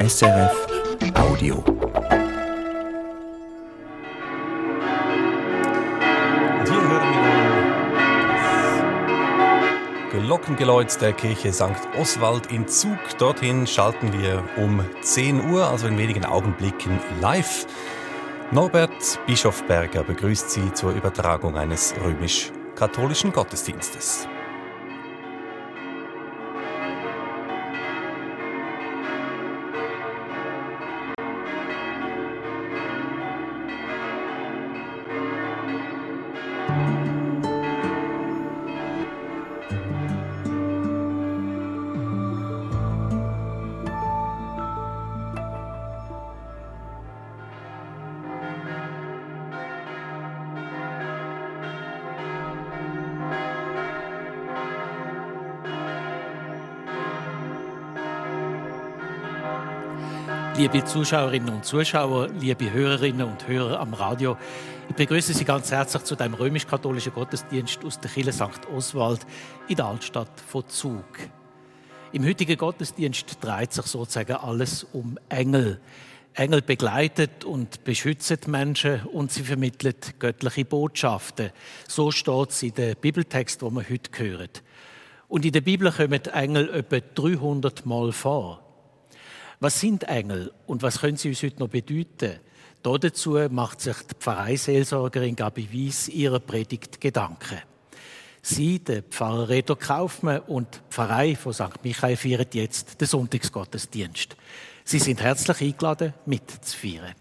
SRF Audio. Und hier hören wir Glockengeläut der Kirche St. Oswald in Zug. Dorthin schalten wir um 10 Uhr, also in wenigen Augenblicken live. Norbert Bischofberger begrüßt Sie zur Übertragung eines römisch-katholischen Gottesdienstes. Liebe Zuschauerinnen und Zuschauer, liebe Hörerinnen und Hörer am Radio, ich begrüße Sie ganz herzlich zu dem römisch-katholischen Gottesdienst aus der Kirche St. Oswald in der Altstadt von Zug. Im heutigen Gottesdienst dreht sich sozusagen alles um Engel. Engel begleitet und beschützen Menschen und sie vermitteln göttliche Botschaften. So steht es in dem Bibeltext, den wir heute hören. Und in der Bibel kommen Engel etwa 300 Mal vor. Was sind Engel und was können sie uns heute noch bedeuten? Dazu macht sich die Pfarreiseelsorgerin Gabi Weiss ihrer Predigt Gedanken. Sie, der Pfarrer Reto Kaufmann und die Pfarrei von St. Michael feiern jetzt den Sonntagsgottesdienst. Sie sind herzlich eingeladen, mitzufeiern.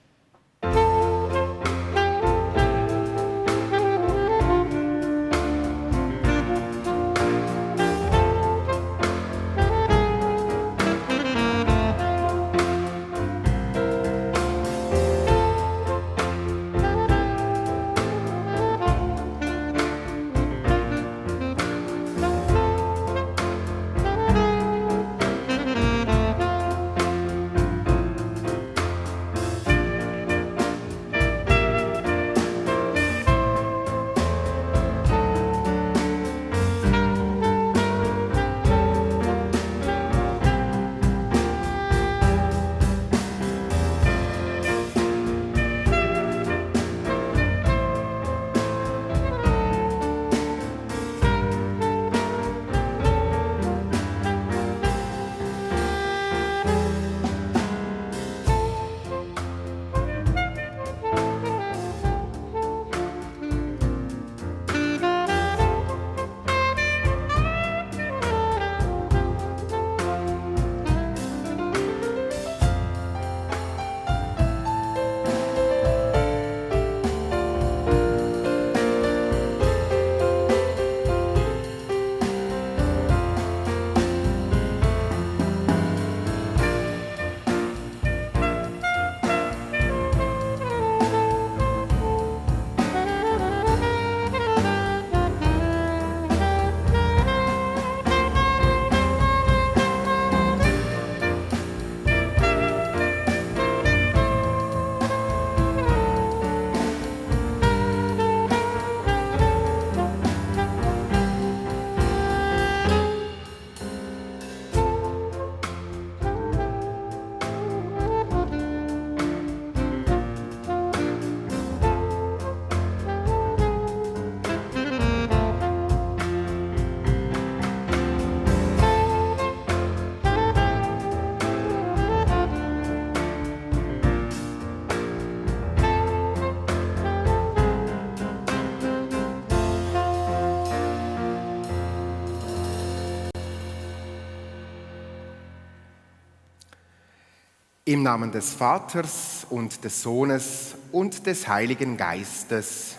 Im Namen des Vaters und des Sohnes und des Heiligen Geistes.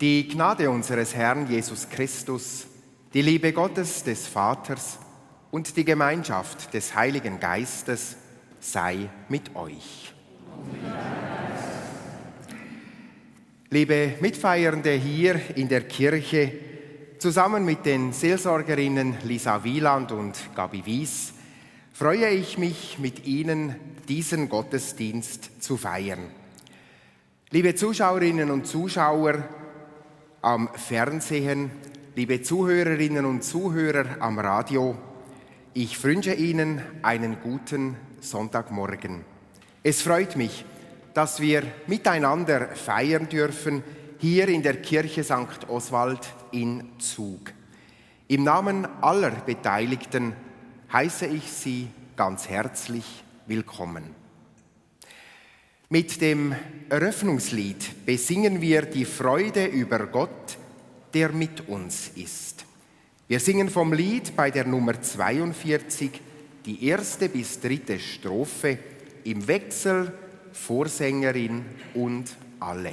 Die Gnade unseres Herrn Jesus Christus, die Liebe Gottes des Vaters und die Gemeinschaft des Heiligen Geistes sei mit euch. Liebe Mitfeiernde hier in der Kirche, zusammen mit den Seelsorgerinnen Lisa Wieland und Gabi Wies, freue ich mich, mit Ihnen diesen Gottesdienst zu feiern. Liebe Zuschauerinnen und Zuschauer am Fernsehen, liebe Zuhörerinnen und Zuhörer am Radio, Ich wünsche Ihnen einen guten Sonntagmorgen. Es freut mich, dass wir miteinander feiern dürfen hier in der Kirche St. Oswald in Zug. Im Namen aller Beteiligten heiße ich Sie ganz herzlich willkommen. Mit dem Eröffnungslied besingen wir die Freude über Gott, der mit uns ist. Wir singen vom Lied bei der Nummer 42 die erste bis dritte Strophe im Wechsel Vorsängerin und alle.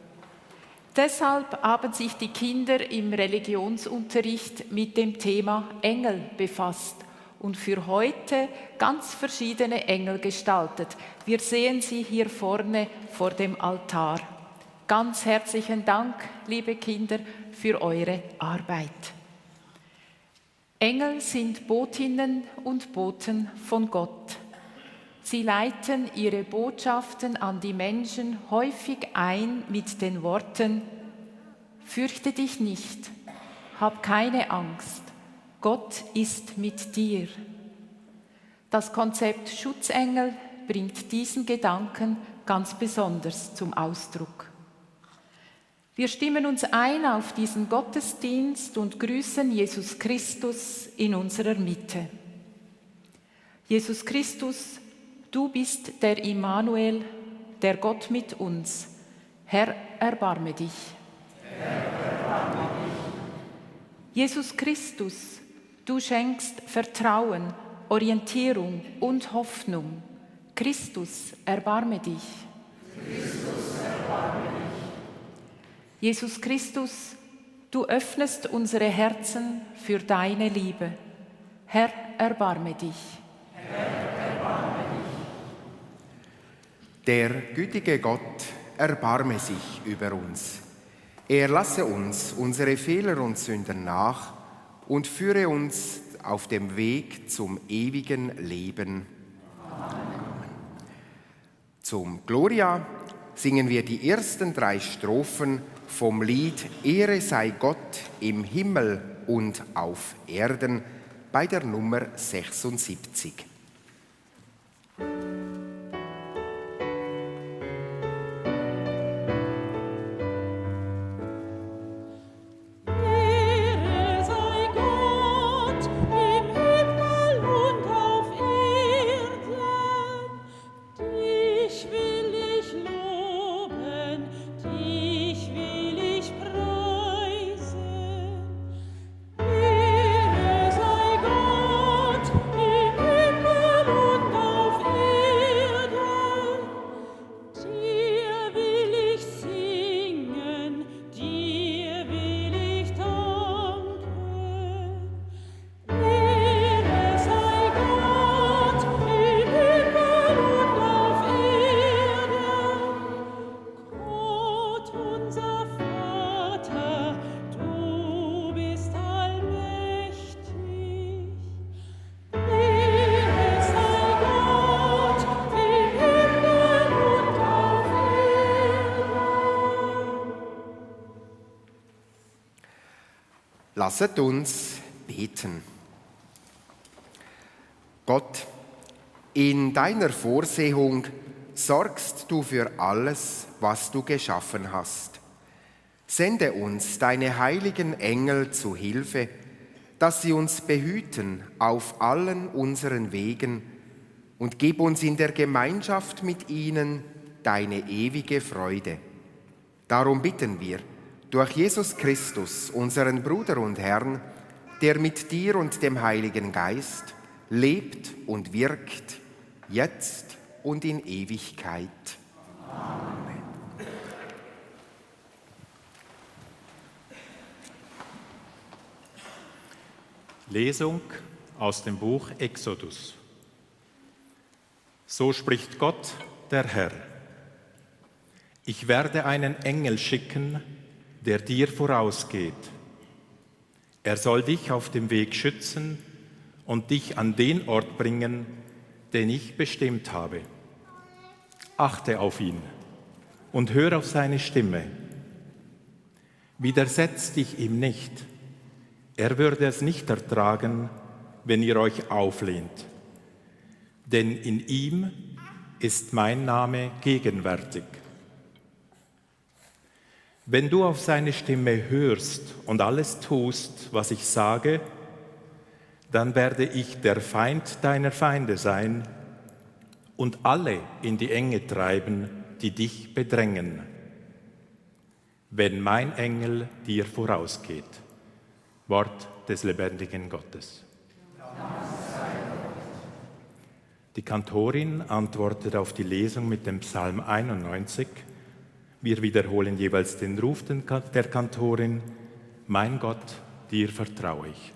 Deshalb haben sich die Kinder im Religionsunterricht mit dem Thema Engel befasst und für heute ganz verschiedene Engel gestaltet. Wir sehen sie hier vorne vor dem Altar. Ganz herzlichen Dank, liebe Kinder, für eure Arbeit. Engel sind Botinnen und Boten von Gott. Sie leiten ihre Botschaften an die Menschen häufig ein mit den Worten, Fürchte dich nicht, hab keine Angst, Gott ist mit dir. Das Konzept Schutzengel bringt diesen Gedanken ganz besonders zum Ausdruck. Wir stimmen uns ein auf diesen Gottesdienst und grüßen Jesus Christus in unserer Mitte. Jesus Christus, du bist der Immanuel, der Gott mit uns. Herr, erbarme dich. Herr, erbarme dich. Jesus Christus, du schenkst Vertrauen, Orientierung und Hoffnung. Christus, erbarme dich. Christus, erbarme dich. Jesus Christus, du öffnest unsere Herzen für deine Liebe. Herr, erbarme dich. Herr, erbarme dich. Der gütige Gott erbarme sich über uns. Er lasse uns unsere Fehler und Sünden nach und führe uns auf dem Weg zum ewigen Leben. Amen. Zum Gloria singen wir die ersten drei Strophen vom Lied Ehre sei Gott im Himmel und auf Erden bei der Nummer 76. Lasset uns beten. Gott, in deiner Vorsehung sorgst du für alles, was du geschaffen hast. Sende uns deine heiligen Engel zu Hilfe, dass sie uns behüten auf allen unseren Wegen und gib uns in der Gemeinschaft mit ihnen deine ewige Freude. Darum bitten wir durch Jesus Christus, unseren Bruder und Herrn, der mit dir und dem Heiligen Geist lebt und wirkt, jetzt und in Ewigkeit. Amen. Lesung aus dem Buch Exodus. So spricht Gott, der Herr. Ich werde einen Engel schicken, der dir vorausgeht. Er soll dich auf dem Weg schützen und dich an den Ort bringen, den ich bestimmt habe. Achte auf ihn und hör auf seine Stimme. Widersetzt dich ihm nicht. Er würde es nicht ertragen, wenn ihr euch auflehnt. Denn in ihm ist mein Name gegenwärtig. Wenn du auf seine Stimme hörst und alles tust, was ich sage, dann werde ich der Feind deiner Feinde sein und alle in die Enge treiben, die dich bedrängen, wenn mein Engel dir vorausgeht. Wort des lebendigen Gottes. Die Kantorin antwortet auf die Lesung mit dem Psalm 91. Wir wiederholen jeweils den Ruf der Kantorin. Mein Gott, dir vertraue ich.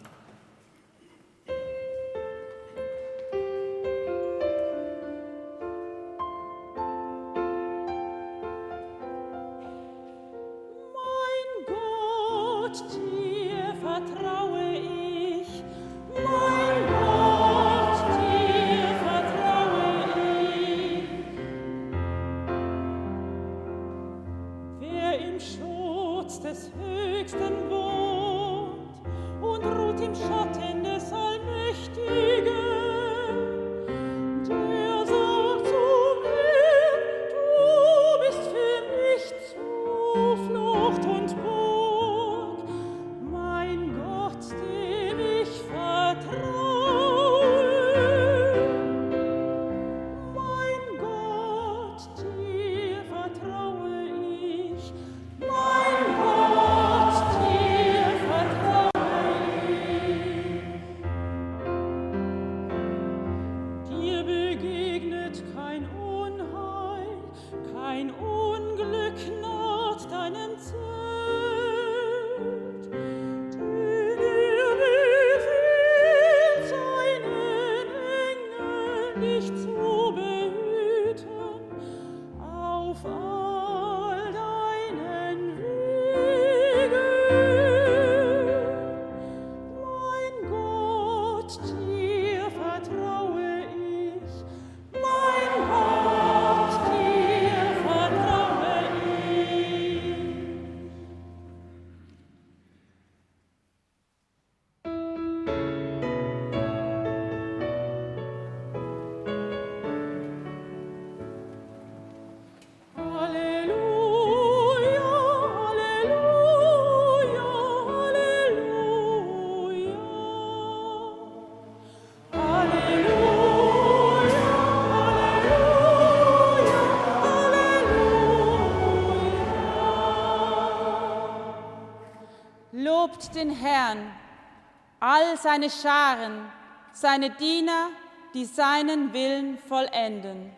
Seine Scharen, seine Diener, die seinen Willen vollenden.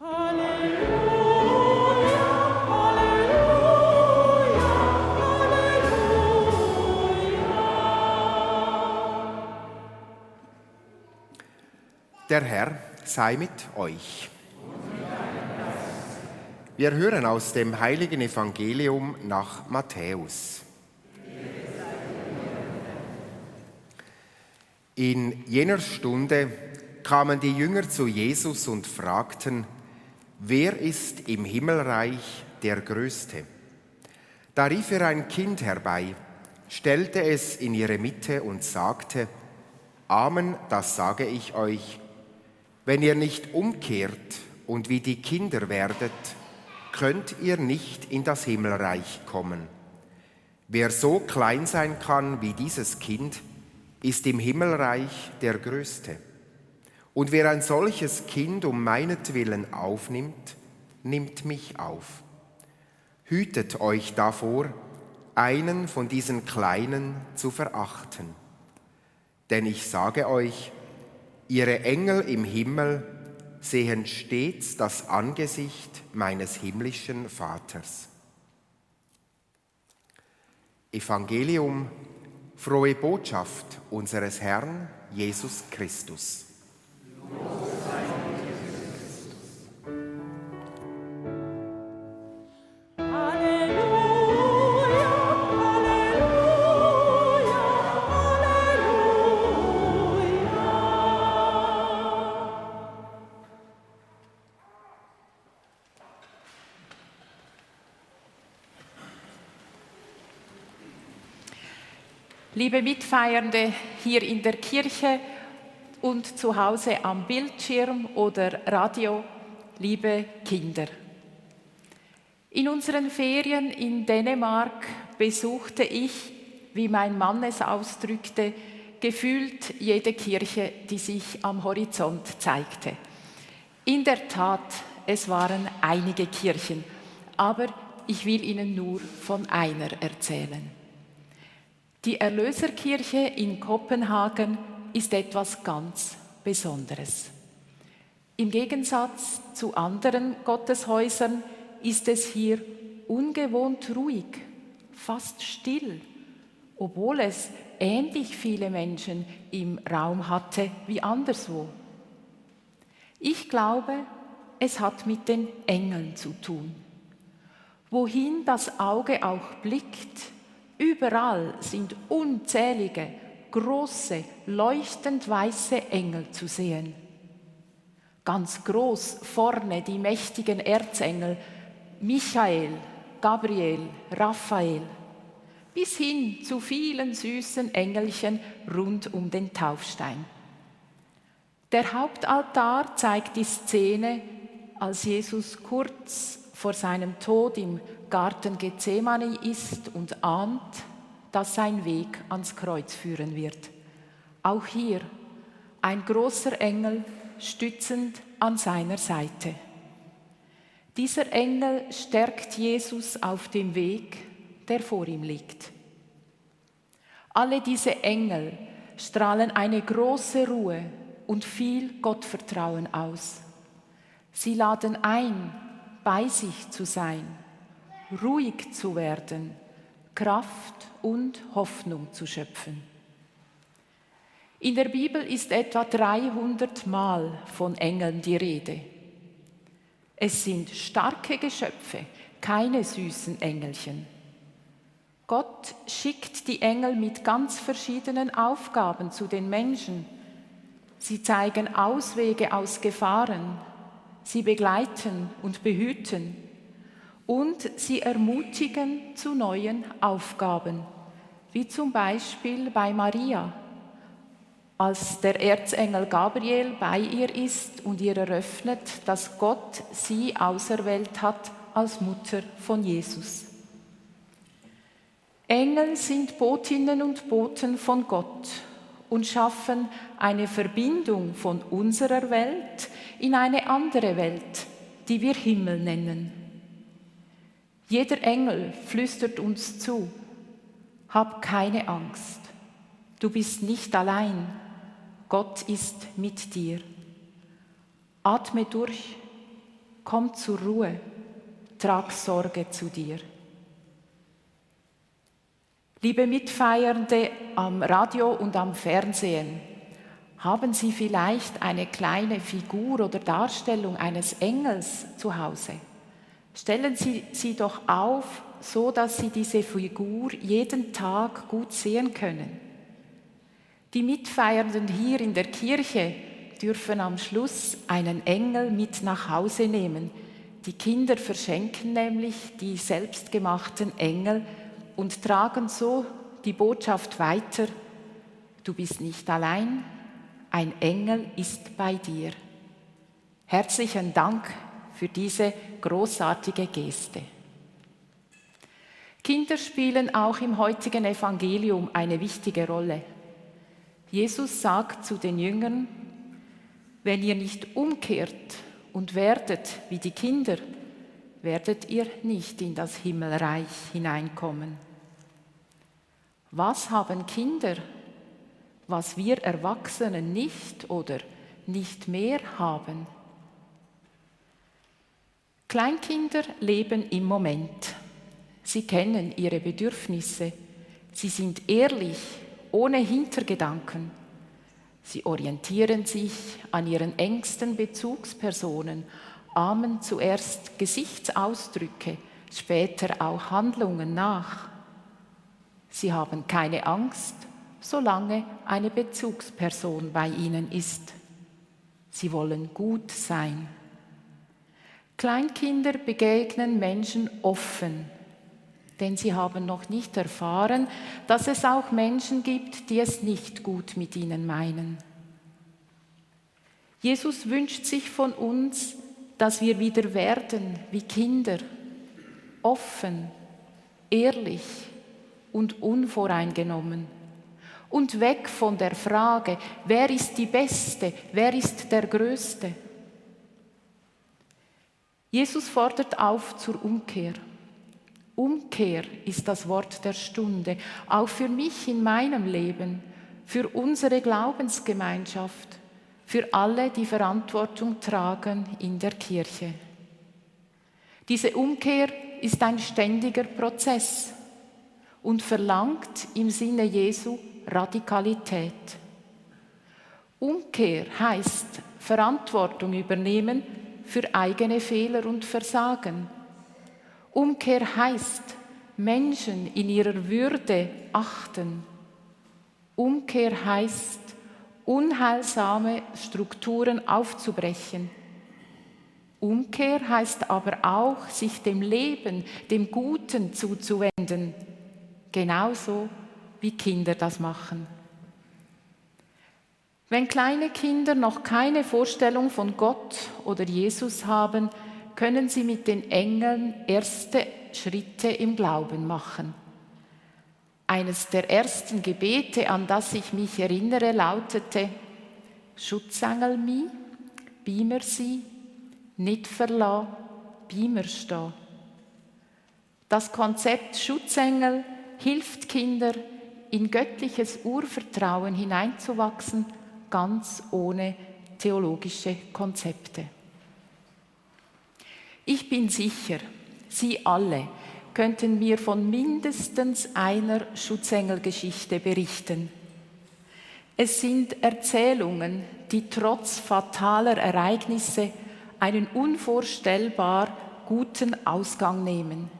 Halleluja. Der Herr sei mit euch. Wir hören aus dem heiligen Evangelium nach Matthäus. In jener Stunde kamen die Jünger zu Jesus und fragten, wer ist im Himmelreich der Größte? Da rief er ein Kind herbei, stellte es in ihre Mitte und sagte, Amen, das sage ich euch, wenn ihr nicht umkehrt und wie die Kinder werdet, könnt ihr nicht in das Himmelreich kommen. Wer so klein sein kann wie dieses Kind, ist im Himmelreich der Größte. Und wer ein solches Kind um meinetwillen aufnimmt, nimmt mich auf. Hütet euch davor, einen von diesen Kleinen zu verachten. Denn ich sage euch, ihre Engel im Himmel sehen stets das Angesicht meines himmlischen Vaters. Evangelium, frohe Botschaft unseres Herrn Jesus Christus. Liebe Mitfeiernde hier in der Kirche und zu Hause am Bildschirm oder Radio, liebe Kinder. In unseren Ferien in Dänemark besuchte ich, wie mein Mann es ausdrückte, gefühlt jede Kirche, die sich am Horizont zeigte. In der Tat, es waren einige Kirchen, aber ich will Ihnen nur von einer erzählen. Die Erlöserkirche in Kopenhagen ist etwas ganz Besonderes. Im Gegensatz zu anderen Gotteshäusern ist es hier ungewohnt ruhig, fast still, obwohl es ähnlich viele Menschen im Raum hatte wie anderswo. Ich glaube, es hat mit den Engeln zu tun. Wohin das Auge auch blickt, Überall sind unzählige, große, leuchtend weiße Engel zu sehen. Ganz groß vorne die mächtigen Erzengel Michael, Gabriel, Raphael, bis hin zu vielen süßen Engelchen rund um den Taufstein. Der Hauptaltar zeigt die Szene, als Jesus kurz vor seinem Tod im Garten Gethsemane ist und ahnt, dass sein Weg ans Kreuz führen wird. Auch hier ein großer Engel stützend an seiner Seite. Dieser Engel stärkt Jesus auf dem Weg, der vor ihm liegt. Alle diese Engel strahlen eine große Ruhe und viel Gottvertrauen aus. Sie laden ein, bei sich zu sein ruhig zu werden, Kraft und Hoffnung zu schöpfen. In der Bibel ist etwa 300 Mal von Engeln die Rede. Es sind starke Geschöpfe, keine süßen Engelchen. Gott schickt die Engel mit ganz verschiedenen Aufgaben zu den Menschen. Sie zeigen Auswege aus Gefahren, sie begleiten und behüten und sie ermutigen zu neuen Aufgaben, wie zum Beispiel bei Maria, als der Erzengel Gabriel bei ihr ist und ihr eröffnet, dass Gott sie auserwählt hat als Mutter von Jesus. Engel sind Botinnen und Boten von Gott und schaffen eine Verbindung von unserer Welt in eine andere Welt, die wir Himmel nennen. Jeder Engel flüstert uns zu, hab keine Angst, du bist nicht allein, Gott ist mit dir. Atme durch, komm zur Ruhe, trag Sorge zu dir. Liebe Mitfeiernde am Radio und am Fernsehen, haben Sie vielleicht eine kleine Figur oder Darstellung eines Engels zu Hause? Stellen Sie sie doch auf, so dass Sie diese Figur jeden Tag gut sehen können. Die Mitfeiernden hier in der Kirche dürfen am Schluss einen Engel mit nach Hause nehmen. Die Kinder verschenken nämlich die selbstgemachten Engel und tragen so die Botschaft weiter, du bist nicht allein, ein Engel ist bei dir. Herzlichen Dank für diese großartige Geste. Kinder spielen auch im heutigen Evangelium eine wichtige Rolle. Jesus sagt zu den Jüngern, wenn ihr nicht umkehrt und werdet wie die Kinder, werdet ihr nicht in das Himmelreich hineinkommen. Was haben Kinder, was wir Erwachsenen nicht oder nicht mehr haben? Kleinkinder leben im Moment. Sie kennen ihre Bedürfnisse. Sie sind ehrlich, ohne Hintergedanken. Sie orientieren sich an ihren engsten Bezugspersonen, ahmen zuerst Gesichtsausdrücke, später auch Handlungen nach. Sie haben keine Angst, solange eine Bezugsperson bei ihnen ist. Sie wollen gut sein. Kleinkinder begegnen Menschen offen, denn sie haben noch nicht erfahren, dass es auch Menschen gibt, die es nicht gut mit ihnen meinen. Jesus wünscht sich von uns, dass wir wieder werden wie Kinder, offen, ehrlich, und unvoreingenommen. Und weg von der Frage, wer ist die Beste, wer ist der Größte. Jesus fordert auf zur Umkehr. Umkehr ist das Wort der Stunde, auch für mich in meinem Leben, für unsere Glaubensgemeinschaft, für alle, die Verantwortung tragen in der Kirche. Diese Umkehr ist ein ständiger Prozess und verlangt im Sinne Jesu Radikalität. Umkehr heißt Verantwortung übernehmen für eigene Fehler und Versagen. Umkehr heißt Menschen in ihrer Würde achten. Umkehr heißt unheilsame Strukturen aufzubrechen. Umkehr heißt aber auch, sich dem Leben, dem Guten zuzuwenden genauso wie Kinder das machen. Wenn kleine Kinder noch keine Vorstellung von Gott oder Jesus haben, können sie mit den Engeln erste Schritte im Glauben machen. Eines der ersten Gebete, an das ich mich erinnere, lautete, Schutzengel mi, Bimer sie, nicht verla, Bimer sta. Das Konzept Schutzengel hilft Kinder, in göttliches Urvertrauen hineinzuwachsen, ganz ohne theologische Konzepte. Ich bin sicher, Sie alle könnten mir von mindestens einer Schutzengelgeschichte berichten. Es sind Erzählungen, die trotz fataler Ereignisse einen unvorstellbar guten Ausgang nehmen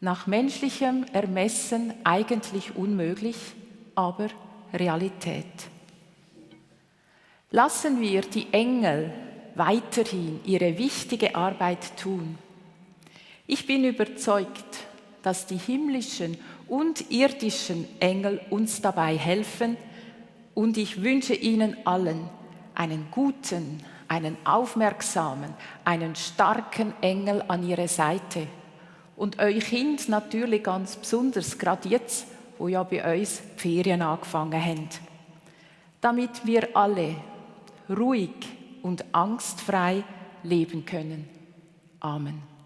nach menschlichem Ermessen eigentlich unmöglich, aber Realität. Lassen wir die Engel weiterhin ihre wichtige Arbeit tun. Ich bin überzeugt, dass die himmlischen und irdischen Engel uns dabei helfen und ich wünsche Ihnen allen einen guten, einen aufmerksamen, einen starken Engel an Ihre Seite und euch Kind natürlich ganz besonders, gerade jetzt, wo ja bei uns die Ferien angefangen haben. Damit wir alle ruhig und angstfrei leben können. Amen.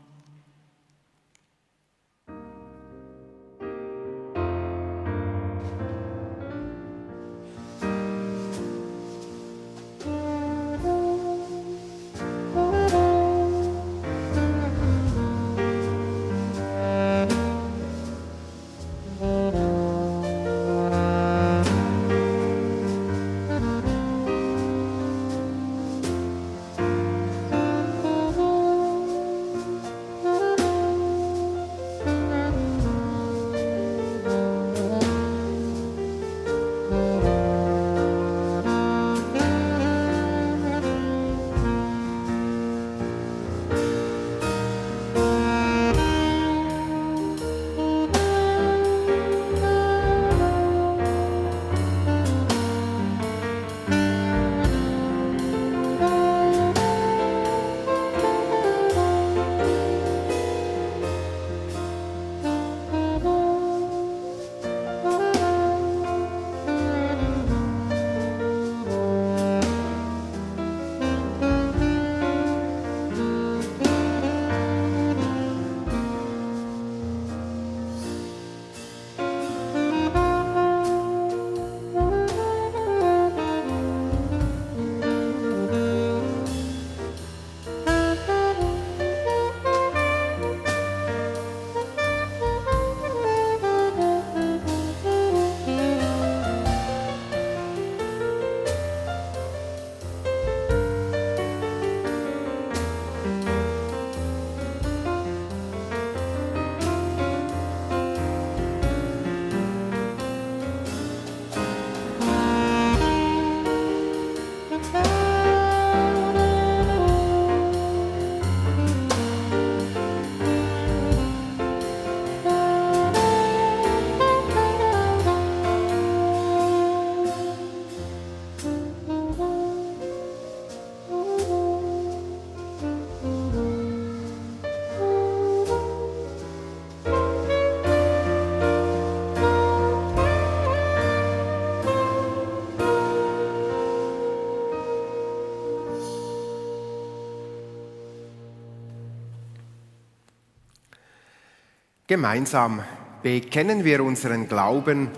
Gemeinsam bekennen wir unseren Glauben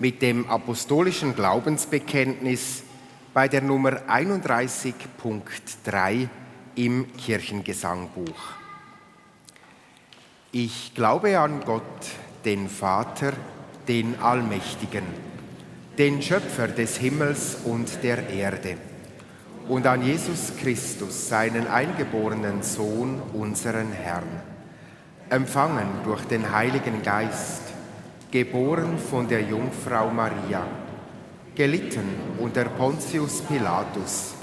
mit dem apostolischen Glaubensbekenntnis bei der Nummer 31.3 im Kirchengesangbuch. Ich glaube an Gott, den Vater, den Allmächtigen, den Schöpfer des Himmels und der Erde und an Jesus Christus, seinen eingeborenen Sohn, unseren Herrn empfangen durch den Heiligen Geist, geboren von der Jungfrau Maria, gelitten unter Pontius Pilatus,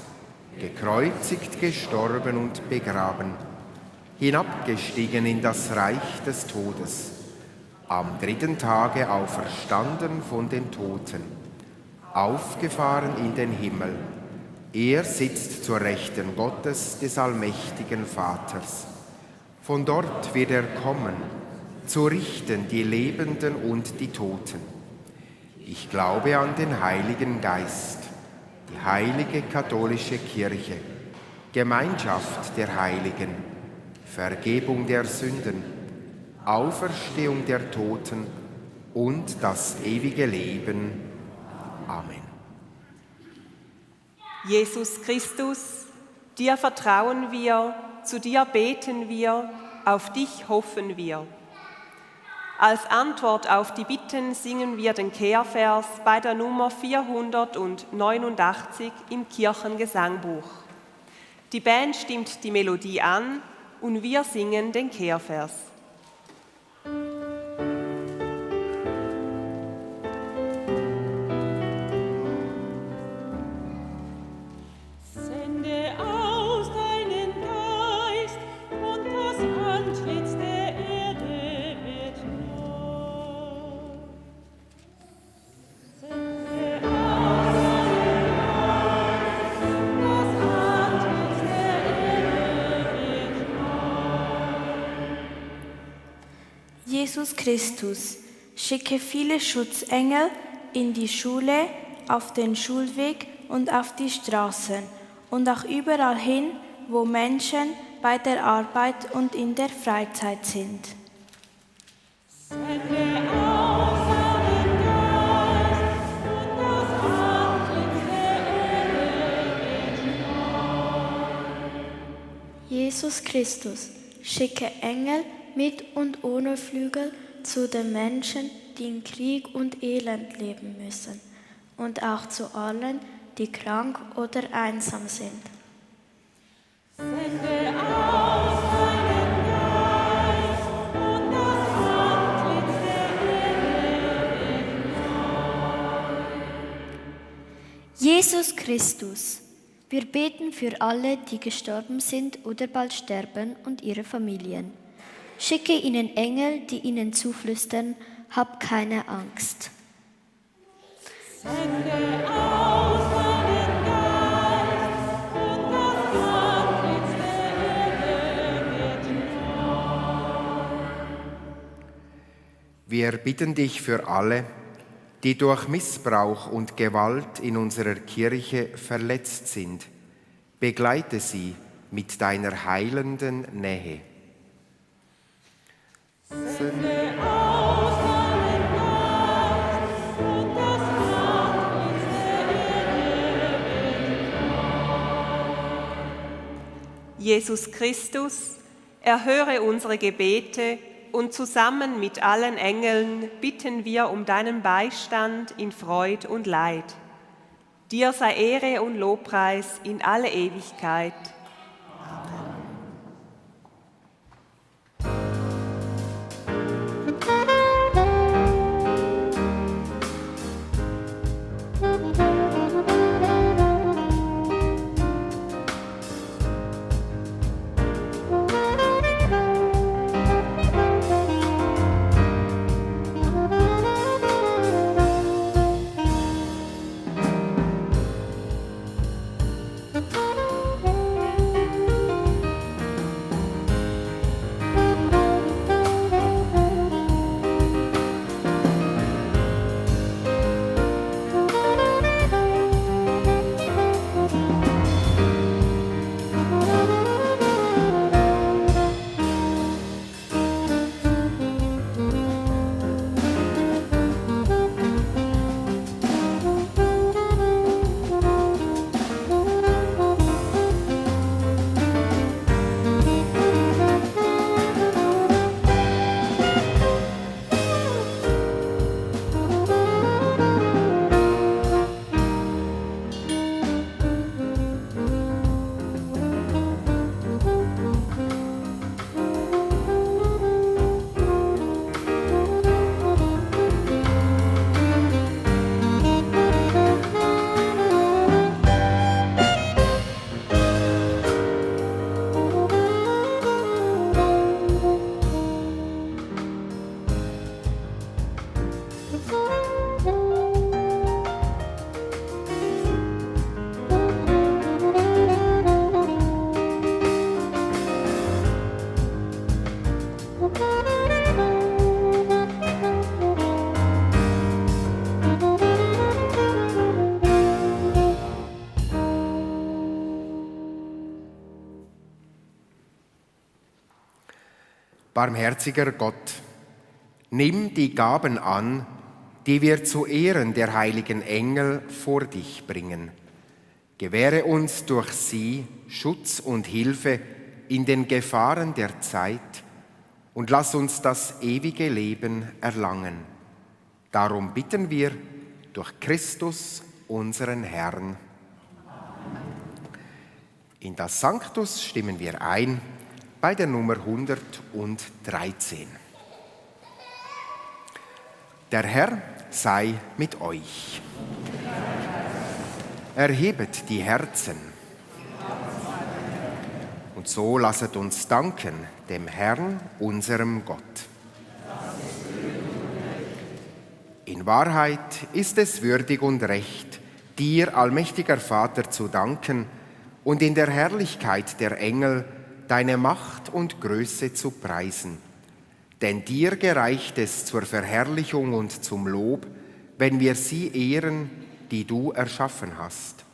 gekreuzigt, gestorben und begraben, hinabgestiegen in das Reich des Todes, am dritten Tage auferstanden von den Toten, aufgefahren in den Himmel. Er sitzt zur Rechten Gottes des allmächtigen Vaters von dort wird er kommen, zu richten die Lebenden und die Toten. Ich glaube an den Heiligen Geist, die heilige katholische Kirche, Gemeinschaft der Heiligen, Vergebung der Sünden, Auferstehung der Toten und das ewige Leben. Amen. Jesus Christus, dir vertrauen wir, zu dir beten wir, auf dich hoffen wir. Als Antwort auf die Bitten singen wir den Kehrvers bei der Nummer 489 im Kirchengesangbuch. Die Band stimmt die Melodie an und wir singen den Kehrvers. Jesus Christus, schicke viele Schutzengel in die Schule, auf den Schulweg und auf die Straßen und auch überall hin, wo Menschen bei der Arbeit und in der Freizeit sind. Jesus Christus, schicke Engel mit und ohne Flügel zu den Menschen, die in Krieg und Elend leben müssen und auch zu allen, die krank oder einsam sind. Sende aus deinen Geist und das Antlitz der Jesus Christus, wir beten für alle, die gestorben sind oder bald sterben und ihre Familien. Schicke ihnen Engel, die ihnen zuflüstern, hab keine Angst. Sende aus deinen Geist und das Antlitz der Wir bitten dich für alle, die durch Missbrauch und Gewalt in unserer Kirche verletzt sind. Begleite sie mit deiner heilenden Nähe. Jesus Christus, erhöre unsere Gebete und zusammen mit allen Engeln bitten wir um deinen Beistand in Freud und Leid. Dir sei Ehre und Lobpreis in alle Ewigkeit. Barmherziger Gott, nimm die Gaben an, die wir zu Ehren der heiligen Engel vor dich bringen. Gewähre uns durch sie Schutz und Hilfe in den Gefahren der Zeit und lass uns das ewige Leben erlangen. Darum bitten wir durch Christus, unseren Herrn. In das Sanctus stimmen wir ein bei der Nummer 113. Der Herr sei mit euch. Erhebet die Herzen. Und so lasset uns danken dem Herrn, unserem Gott. In Wahrheit ist es würdig und recht, dir, allmächtiger Vater, zu danken und in der Herrlichkeit der Engel deine Macht und Größe zu preisen. Denn dir gereicht es zur Verherrlichung und zum Lob, wenn wir sie ehren, die du erschaffen hast.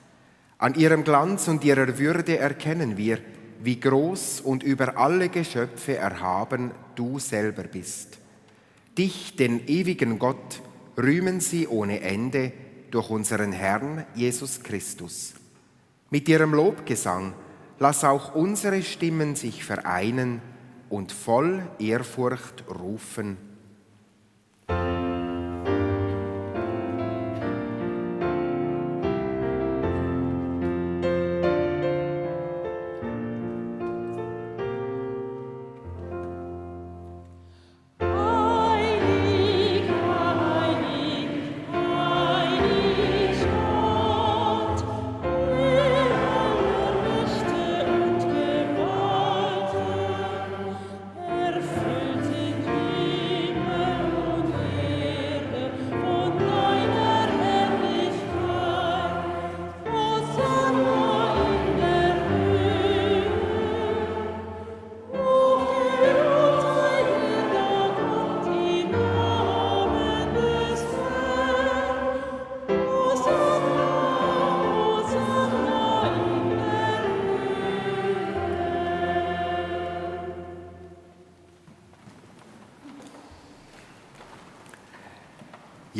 An ihrem Glanz und ihrer Würde erkennen wir, wie groß und über alle Geschöpfe erhaben du selber bist. Dich, den ewigen Gott, rühmen sie ohne Ende durch unseren Herrn Jesus Christus. Mit ihrem Lobgesang lass auch unsere Stimmen sich vereinen und voll Ehrfurcht rufen.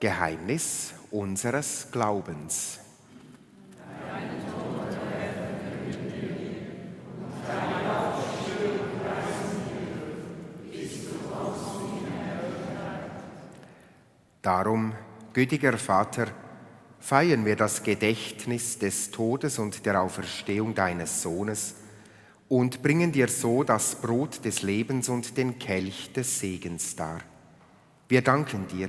Geheimnis unseres Glaubens. Darum, gütiger Vater, feiern wir das Gedächtnis des Todes und der Auferstehung deines Sohnes und bringen dir so das Brot des Lebens und den Kelch des Segens dar. Wir danken dir,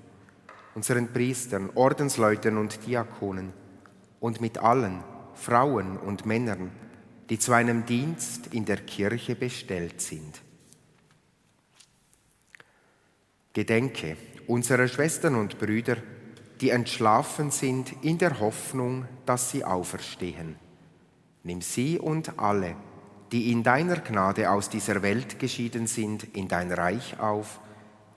unseren Priestern, Ordensleuten und Diakonen und mit allen Frauen und Männern, die zu einem Dienst in der Kirche bestellt sind. Gedenke unserer Schwestern und Brüder, die entschlafen sind in der Hoffnung, dass sie auferstehen. Nimm sie und alle, die in deiner Gnade aus dieser Welt geschieden sind, in dein Reich auf,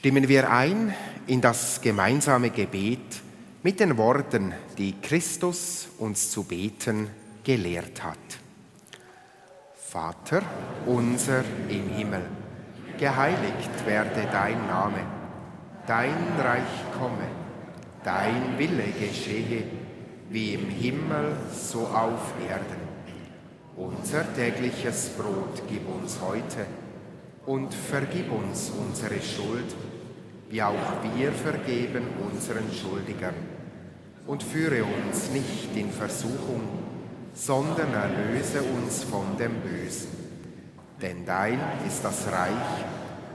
Stimmen wir ein in das gemeinsame Gebet mit den Worten, die Christus uns zu beten gelehrt hat. Vater unser im Himmel geheiligt werde dein Name, dein Reich komme, dein Wille geschehe, wie im Himmel so auf Erden. Unser tägliches Brot gib uns heute und vergib uns unsere Schuld, wie auch wir vergeben unseren Schuldigern. Und führe uns nicht in Versuchung, sondern erlöse uns von dem Bösen denn dein ist das Reich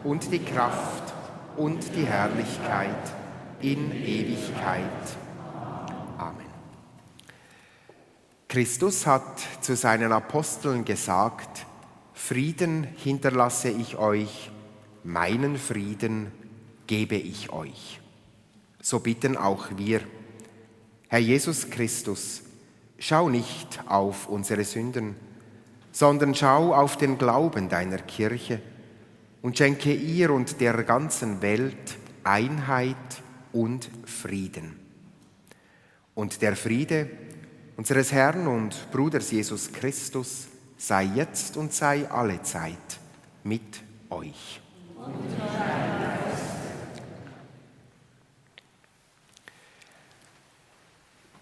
und die Kraft und die Herrlichkeit in Ewigkeit. Amen. Christus hat zu seinen Aposteln gesagt, Frieden hinterlasse ich euch, meinen Frieden gebe ich euch. So bitten auch wir, Herr Jesus Christus, schau nicht auf unsere Sünden, sondern schau auf den Glauben deiner Kirche und schenke ihr und der ganzen Welt Einheit und Frieden. Und der Friede unseres Herrn und Bruders Jesus Christus sei jetzt und sei alle Zeit mit euch.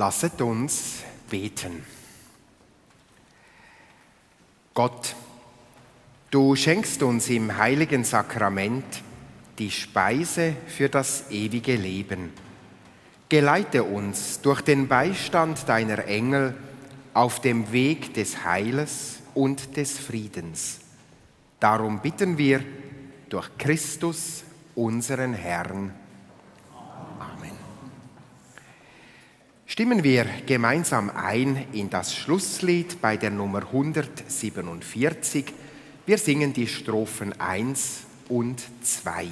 Lasset uns beten. Gott, du schenkst uns im heiligen Sakrament die Speise für das ewige Leben. Geleite uns durch den Beistand deiner Engel auf dem Weg des Heiles und des Friedens. Darum bitten wir durch Christus, unseren Herrn. Amen. Stimmen wir gemeinsam ein in das Schlusslied bei der Nummer 147. Wir singen die Strophen 1 und 2.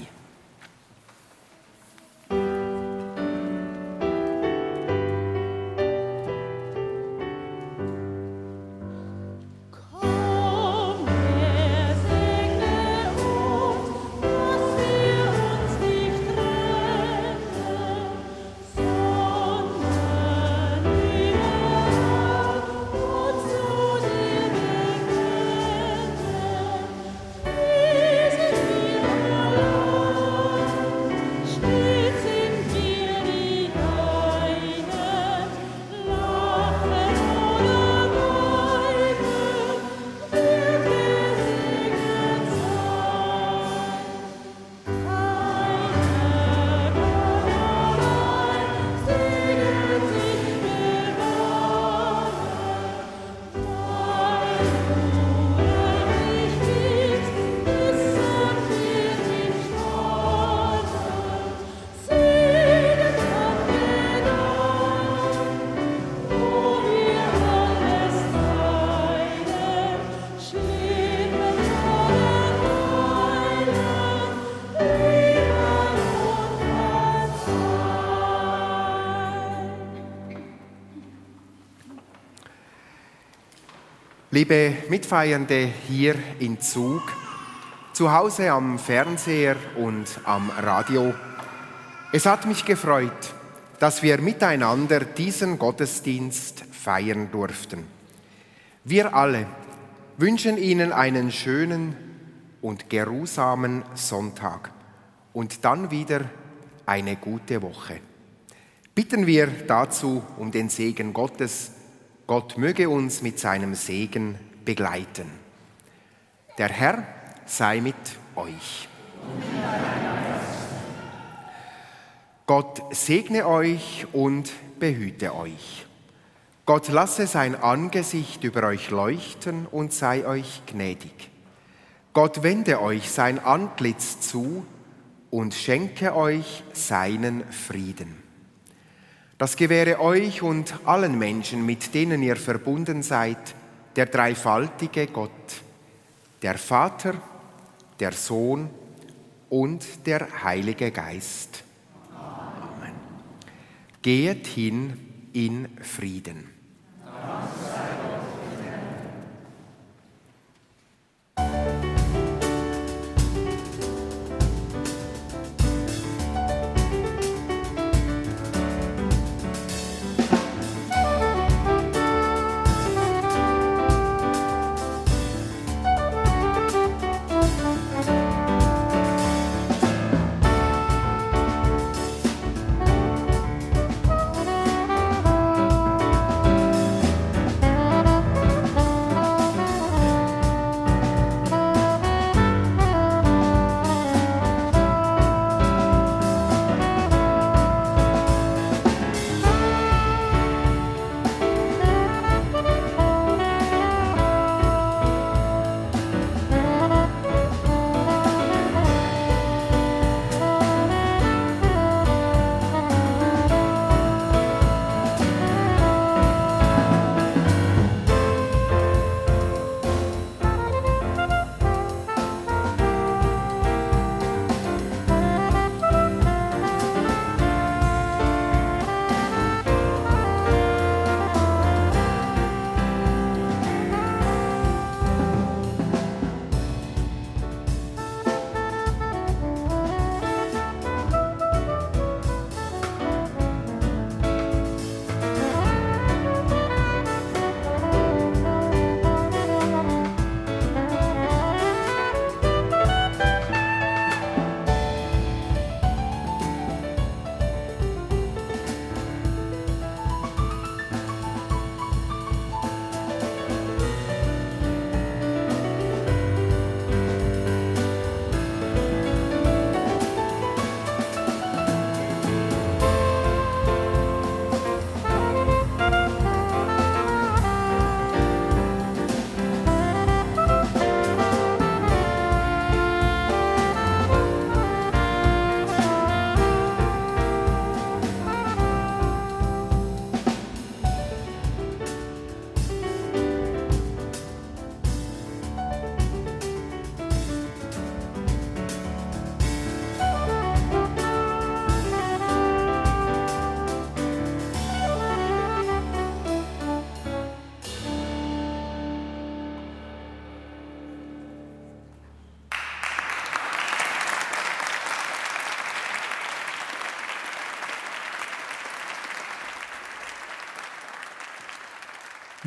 Liebe Mitfeiernde hier in Zug, zu Hause am Fernseher und am Radio, es hat mich gefreut, dass wir miteinander diesen Gottesdienst feiern durften. Wir alle wünschen Ihnen einen schönen und geruhsamen Sonntag und dann wieder eine gute Woche. Bitten wir dazu um den Segen Gottes, Gott möge uns mit seinem Segen begleiten. Der Herr sei mit euch. Gott segne euch und behüte euch. Gott lasse sein Angesicht über euch leuchten und sei euch gnädig. Gott wende euch sein Antlitz zu und schenke euch seinen Frieden. Das gewähre euch und allen Menschen, mit denen ihr verbunden seid, der dreifaltige Gott, der Vater, der Sohn und der Heilige Geist. Amen. Geht hin in Frieden.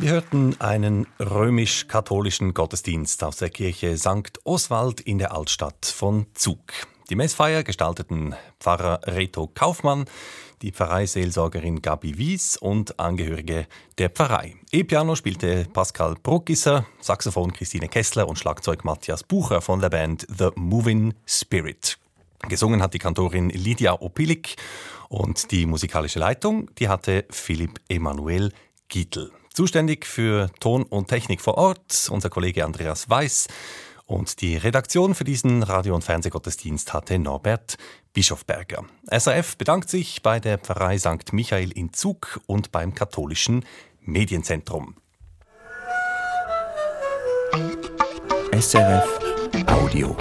Wir hörten einen römisch-katholischen Gottesdienst aus der Kirche St. Oswald in der Altstadt von Zug. Die Messfeier gestalteten Pfarrer Reto Kaufmann, die Pfarreiseelsorgerin Gabi Wies und Angehörige der Pfarrei. E-Piano spielte Pascal Bruckisser, Saxophon Christine Kessler und Schlagzeug Matthias Bucher von der Band The Moving Spirit. Gesungen hat die Kantorin Lydia Opilik und die musikalische Leitung, die hatte Philipp Emanuel Gietl. Zuständig für Ton und Technik vor Ort unser Kollege Andreas Weiß und die Redaktion für diesen Radio- und Fernsehgottesdienst hatte Norbert Bischofberger. SRF bedankt sich bei der Pfarrei St. Michael in Zug und beim katholischen Medienzentrum. SRF Audio.